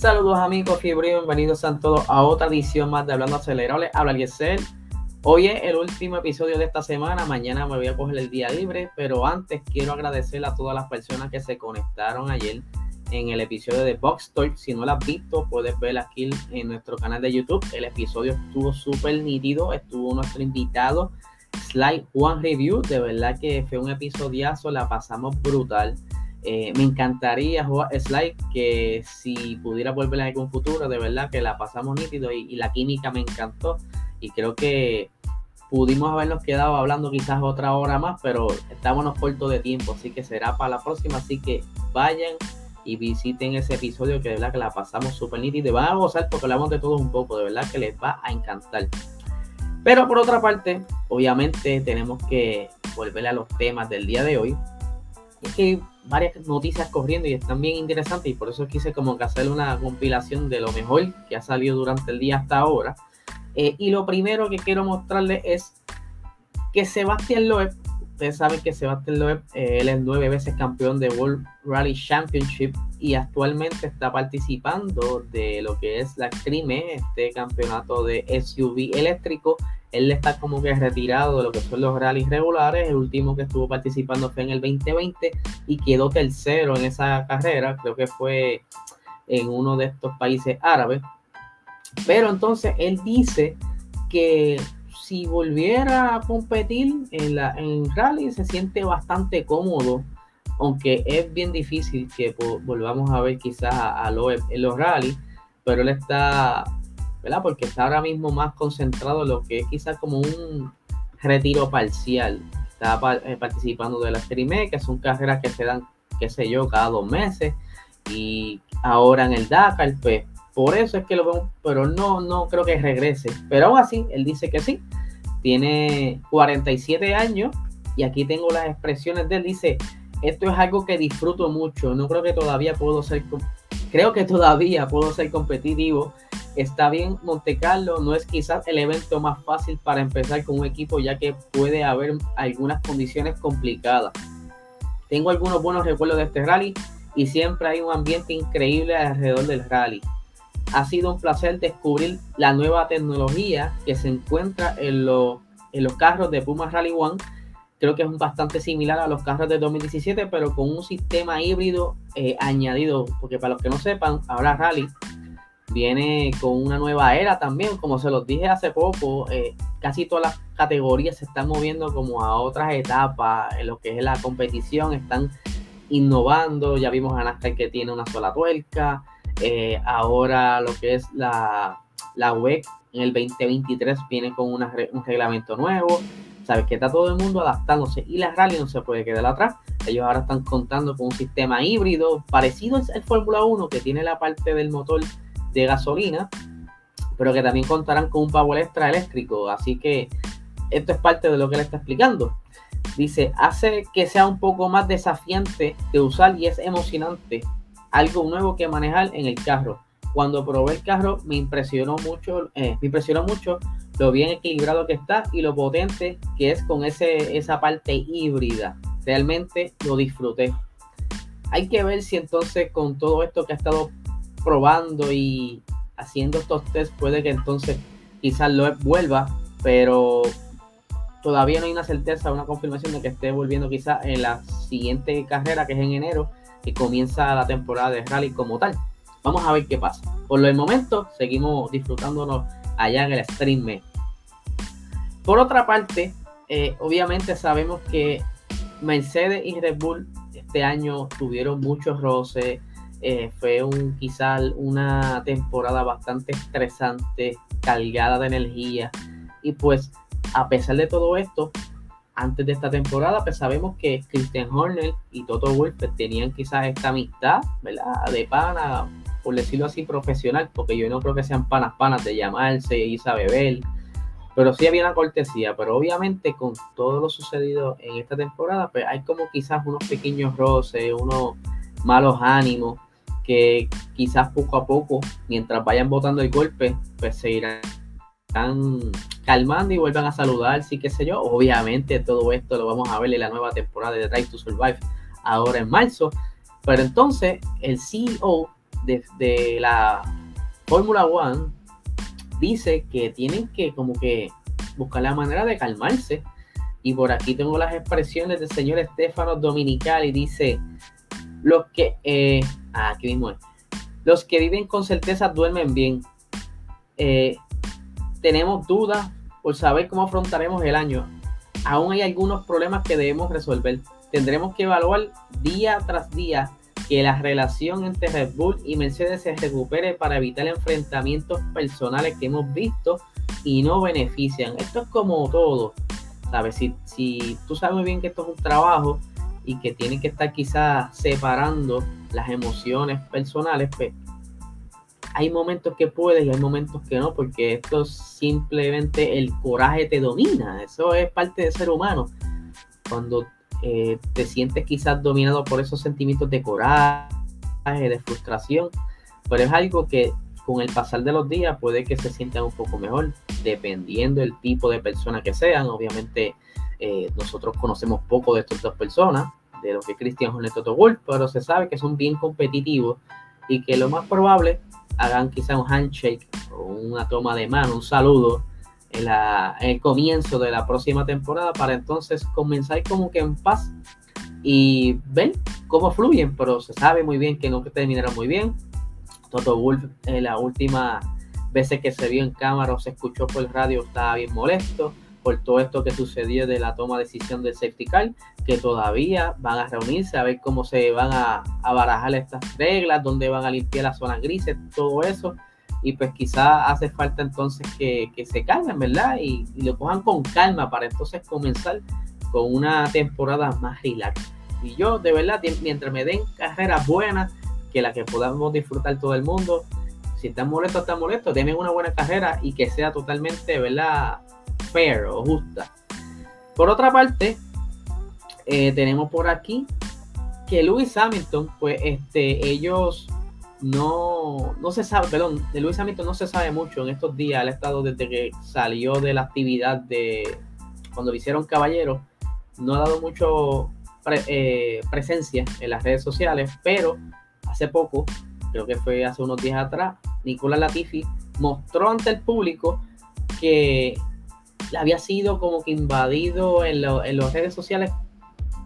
Saludos amigos, fiebre, bienvenidos a todos a otra edición más de Hablando Acelerable. Habla Giesel. Hoy es el último episodio de esta semana, mañana me voy a coger el día libre, pero antes quiero agradecer a todas las personas que se conectaron ayer en el episodio de Box Talk. Si no lo has visto, puedes ver aquí en nuestro canal de YouTube. El episodio estuvo súper nítido, estuvo nuestro invitado Slide One Review. De verdad que fue un episodiazo, la pasamos brutal. Eh, me encantaría jugar Slide que si pudiera volver en algún futuro, de verdad que la pasamos nítido y, la química me encantó. Y creo que pudimos habernos quedado hablando quizás otra hora más, pero estábamos cortos de tiempo, así que será para la próxima. Así que vayan y visiten ese episodio que de verdad que la pasamos súper nítido y van a gozar porque hablamos de todo un poco, de verdad que les va a encantar. Pero por otra parte, obviamente tenemos que volver a los temas del día de hoy. Es que varias noticias corriendo y están bien interesantes y por eso quise como que hacer una compilación de lo mejor que ha salido durante el día hasta ahora. Eh, y lo primero que quiero mostrarles es que Sebastián Loeb, ustedes saben que Sebastián Loeb, eh, él es nueve veces campeón de World Rally Championship y actualmente está participando de lo que es la Extreme, este campeonato de SUV eléctrico él está como que retirado de lo que son los rallies regulares. El último que estuvo participando fue en el 2020 y quedó tercero en esa carrera. Creo que fue en uno de estos países árabes. Pero entonces él dice que si volviera a competir en, la, en rally se siente bastante cómodo, aunque es bien difícil que volvamos a ver quizás a, a Loeb en los rallies, pero él está ¿verdad? Porque está ahora mismo más concentrado en lo que es quizás como un retiro parcial. Está eh, participando de la Serie que son carreras que se dan, qué sé yo, cada dos meses. Y ahora en el Dakar, pues por eso es que lo vemos, pero no, no creo que regrese. Pero aún así, él dice que sí. Tiene 47 años y aquí tengo las expresiones de él. Dice, esto es algo que disfruto mucho. No creo que todavía puedo ser, creo que todavía puedo ser competitivo Está bien, Monte Carlo no es quizás el evento más fácil para empezar con un equipo ya que puede haber algunas condiciones complicadas. Tengo algunos buenos recuerdos de este rally y siempre hay un ambiente increíble alrededor del rally. Ha sido un placer descubrir la nueva tecnología que se encuentra en, los, en los carros de Puma Rally One. Creo que es bastante similar a los carros de 2017, pero con un sistema híbrido eh, añadido. Porque para los que no sepan, ahora Rally viene con una nueva era también, como se los dije hace poco, eh, casi todas las categorías se están moviendo como a otras etapas en lo que es la competición, están innovando, ya vimos a NASCAR que tiene una sola tuerca, eh, ahora lo que es la, la WEC en el 2023 viene con un reglamento nuevo, sabes que está todo el mundo adaptándose y la rally no se puede quedar atrás. Ellos ahora están contando con un sistema híbrido parecido al Fórmula 1 que tiene la parte del motor de gasolina, pero que también contarán con un power extra eléctrico. Así que esto es parte de lo que él está explicando. Dice, hace que sea un poco más desafiante de usar y es emocionante. Algo nuevo que manejar en el carro. Cuando probé el carro me impresionó mucho, eh, me impresionó mucho lo bien equilibrado que está y lo potente que es con ese, esa parte híbrida. Realmente lo disfruté. Hay que ver si entonces con todo esto que ha estado probando y haciendo estos test puede que entonces quizás lo vuelva, pero todavía no hay una certeza, una confirmación de que esté volviendo quizás en la siguiente carrera que es en enero y comienza la temporada de rally como tal. Vamos a ver qué pasa. Por el momento seguimos disfrutándonos allá en el stream. Por otra parte, eh, obviamente sabemos que Mercedes y Red Bull este año tuvieron muchos roces, eh, fue un, quizás una temporada bastante estresante, cargada de energía. Y pues, a pesar de todo esto, antes de esta temporada, pues sabemos que Christian Horner y Toto Wolff pues, tenían quizás esta amistad, ¿verdad? De pana, por decirlo así, profesional, porque yo no creo que sean panas panas de llamarse irse a beber, pero sí había una cortesía, pero obviamente con todo lo sucedido en esta temporada, pues hay como quizás unos pequeños roces, unos malos ánimos, que quizás poco a poco, mientras vayan botando el golpe, pues se irán calmando y vuelvan a saludar, sí que sé yo. Obviamente todo esto lo vamos a ver en la nueva temporada de Drive to Survive ahora en marzo. Pero entonces el CEO de, la Fórmula One dice que tienen que como que buscar la manera de calmarse. Y por aquí tengo las expresiones del señor Estefano Dominical y dice, los que, eh, ah, aquí mismo los que viven con certeza duermen bien. Eh, tenemos dudas por saber cómo afrontaremos el año. Aún hay algunos problemas que debemos resolver. Tendremos que evaluar día tras día que la relación entre Red Bull y Mercedes se recupere para evitar enfrentamientos personales que hemos visto y no benefician. Esto es como todo, ¿sabes? Si, si tú sabes bien que esto es un trabajo y que tienen que estar quizás separando las emociones personales, pues hay momentos que puedes y hay momentos que no, porque esto simplemente el coraje te domina, eso es parte del ser humano. Cuando eh, te sientes quizás dominado por esos sentimientos de coraje, de frustración, pero es algo que con el pasar de los días puede que se sientan un poco mejor, dependiendo del tipo de persona que sean. Obviamente eh, nosotros conocemos poco de estas dos personas, de lo que Cristian Hornet Toto Wolf, pero se sabe que son bien competitivos y que lo más probable hagan quizá un handshake o una toma de mano, un saludo en, la, el comienzo de la próxima temporada para entonces comenzar como que en paz y ven cómo fluyen, pero se sabe muy bien que no terminará muy bien. Toto Wolf en la última veces que se vio en cámara o se escuchó por el radio estaba bien molesto por todo esto que sucedió de la toma de decisión del safety que todavía van a reunirse a ver cómo se van a, barajar estas reglas, dónde van a limpiar las zonas grises, todo eso. Y pues quizá hace falta entonces que, se calmen, ¿verdad? Y, lo cojan con calma para entonces comenzar con una temporada más relax. Y yo, de verdad, mientras me den carreras buenas, que la que podamos disfrutar todo el mundo, si están molestos, están molestos, denme una buena carrera y que sea totalmente, ¿verdad? fair o justa. Por otra parte, eh, tenemos por aquí que Lewis Hamilton, pues este, ellos no, no se sabe, perdón, de Lewis Hamilton no se sabe mucho en estos días, ha estado desde que salió de la actividad de cuando lo hicieron caballero, no ha dado mucho eh, presencia en las redes sociales, pero hace poco, creo que fue hace unos días atrás, Nicolás Latifi mostró ante el público que había sido como que invadido en, las redes sociales.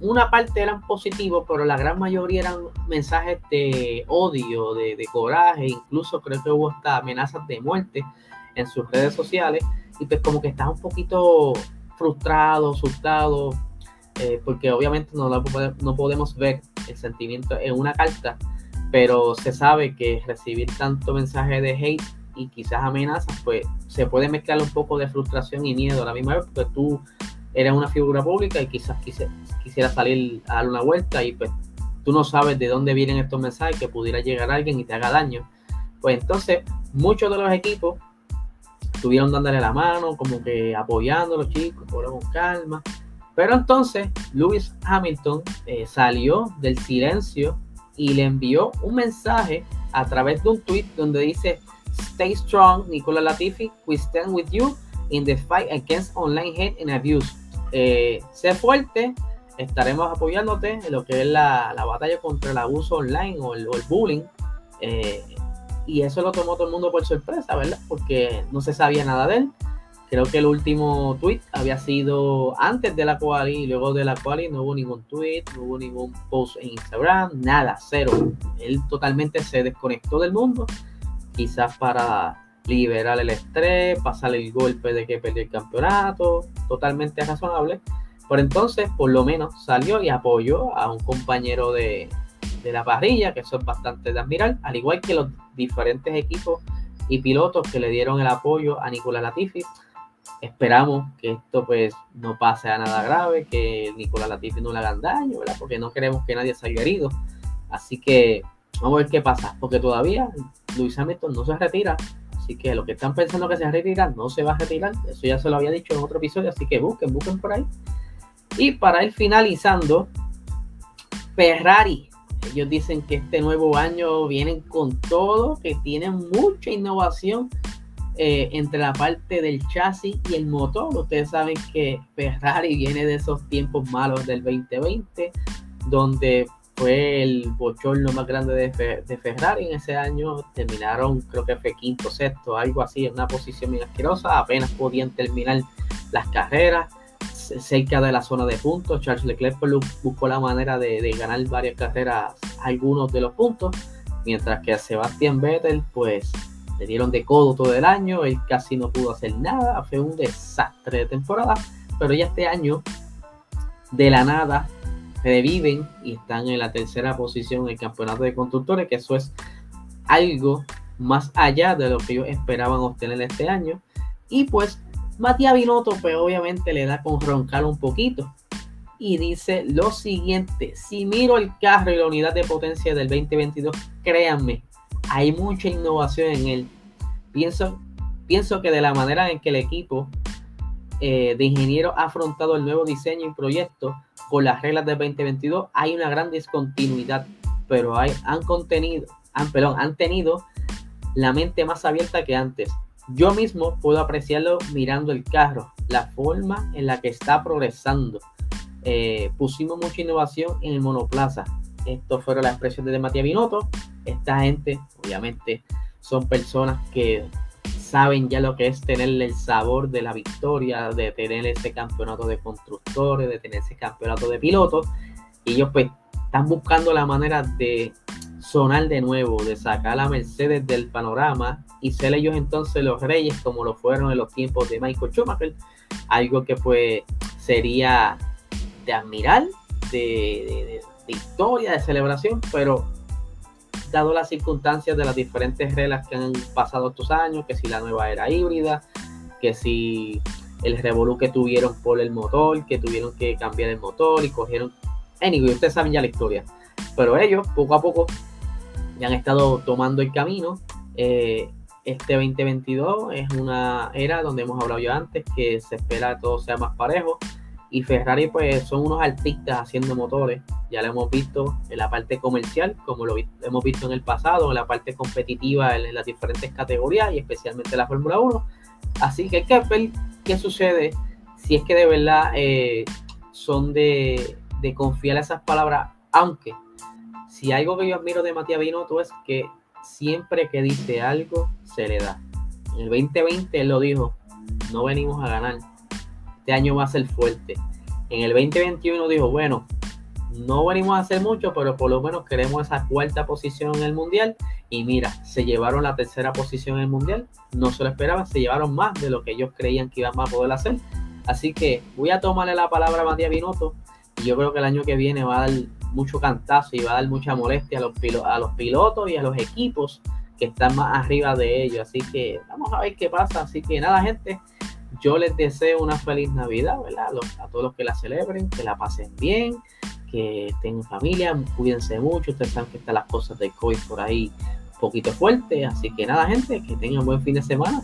Una parte eran positivos, pero la gran mayoría eran mensajes de odio, de, coraje, incluso creo que hubo hasta amenazas de muerte en sus redes sociales. Y pues como que estaba un poquito frustrado, asustado, eh, porque obviamente no, no podemos ver el sentimiento en una carta, pero se sabe que recibir tanto mensaje de hate y quizás amenazas, pues se puede mezclar un poco de frustración y miedo a la misma vez, porque tú eres una figura pública y quizás quisiera salir a dar una vuelta y pues tú no sabes de dónde vienen estos mensajes que pudiera llegar alguien y te haga daño. Pues entonces muchos de los equipos estuvieron dándole la mano, como que apoyando a los chicos, con calma. Pero entonces Lewis Hamilton eh, salió del silencio y le envió un mensaje a través de un tweet donde dice Stay strong, Nicola Latifi. We stand with you in the fight against online hate and abuse. Eh, sé fuerte, estaremos apoyándote en lo que es la, batalla contra el abuso online o el, bullying. Eh, y eso lo tomó todo el mundo por sorpresa, ¿verdad? Porque no se sabía nada de él. Creo que el último tweet había sido antes de la quali y luego de la quali no hubo ningún tweet, no hubo ningún post en Instagram, nada, cero. Él totalmente se desconectó del mundo quizás para liberar el estrés, pasar el golpe de que perdió el campeonato, totalmente razonable. Por entonces, por lo menos salió y apoyó a un compañero de, la parrilla, que eso es bastante de admirar, al igual que los diferentes equipos y pilotos que le dieron el apoyo a Nicolás Latifi. Esperamos que esto pues no pase a nada grave, que Nicolás Latifi no le hagan daño, ¿verdad? Porque no queremos que nadie salga herido. Así que vamos a ver qué pasa, porque todavía Luis Hamilton no se retira. Así que los que están pensando que se retira, no se va a retirar. Eso ya se lo había dicho en otro episodio. Así que busquen, busquen por ahí. Y para ir finalizando, Ferrari. Ellos dicen que este nuevo año vienen con todo, que tienen mucha innovación eh, entre la parte del chasis y el motor. Ustedes saben que Ferrari viene de esos tiempos malos del 2020, donde fue el bochorno más grande de, Ferrari en ese año. Terminaron, creo que fue quinto, sexto, algo así, en una posición bien asquerosa. Apenas podían terminar las carreras cerca de la zona de puntos. Charles Leclerc buscó la manera de, ganar varias carreras, algunos de los puntos, mientras que a Sebastián Vettel, pues le dieron de codo todo el año, él casi no pudo hacer nada, fue un desastre de temporada, pero ya este año, de la nada, reviven y están en la tercera posición en el campeonato de constructores, que eso es algo más allá de lo que ellos esperaban obtener este año. Y pues Matías Binotto, pues obviamente le da con roncar un poquito. Y dice lo siguiente, si miro el carro y la unidad de potencia del 2022, créanme, hay mucha innovación en él. Pienso, pienso que de la manera en que el equipo eh, de ingenieros ha afrontado el nuevo diseño y proyecto con las reglas del 2022, hay una gran discontinuidad, pero hay, han, contenido, han, perdón, han tenido la mente más abierta que antes. Yo mismo puedo apreciarlo mirando el carro, la forma en la que está progresando. Eh, pusimos mucha innovación en el monoplaza. Esto fueron las expresiones de Matías Binotto. Esta gente, obviamente, son personas que saben ya lo que es tener el sabor de la victoria, de tener ese campeonato de constructores, de tener ese campeonato de pilotos. Y ellos pues están buscando la manera de sonar de nuevo, de sacar a Mercedes del panorama y ser ellos entonces los reyes como lo fueron en los tiempos de Michael Schumacher, algo que pues sería de admirar, de, historia, de celebración, pero dado las circunstancias de las diferentes reglas que han pasado estos años, que si la nueva era híbrida, que si el revolú que tuvieron por el motor, que tuvieron que cambiar el motor y cogieron... Anyway, ustedes saben ya la historia. Pero ellos, poco a poco, ya han estado tomando el camino. Eh, este 2022 es una era donde hemos hablado ya antes que se espera que todo sea más parejo y Ferrari pues son unos artistas haciendo motores ya lo hemos visto en la parte comercial como lo hemos visto en el pasado en la parte competitiva en, las diferentes categorías y especialmente la Fórmula 1 así que hay que ver qué sucede si es que de verdad eh, son de, de confiar esas palabras aunque si algo que yo admiro de Matías Binotto es que siempre que dice algo se le da. En el 2020 él lo dijo, no venimos a ganar. Este año va a ser fuerte. En el 2021 dijo, bueno, no venimos a hacer mucho, pero por lo menos queremos esa cuarta posición en el mundial. Y mira, se llevaron la tercera posición en el mundial. No se lo esperaban, se llevaron más de lo que ellos creían que iban a poder hacer. Así que voy a tomarle la palabra a Matías Binotto. Y yo creo que el año que viene va a dar mucho cantazo y va a dar mucha molestia a los, a los pilotos y a los equipos que están más arriba de ellos. Así que vamos a ver qué pasa. Así que nada, gente, yo les deseo una feliz Navidad, ¿verdad? A, todos los que la celebren, que la pasen bien, que tengan familia, cuídense mucho. Ustedes saben que están las cosas del COVID por ahí un poquito fuerte. Así que nada, gente, que tengan buen fin de semana.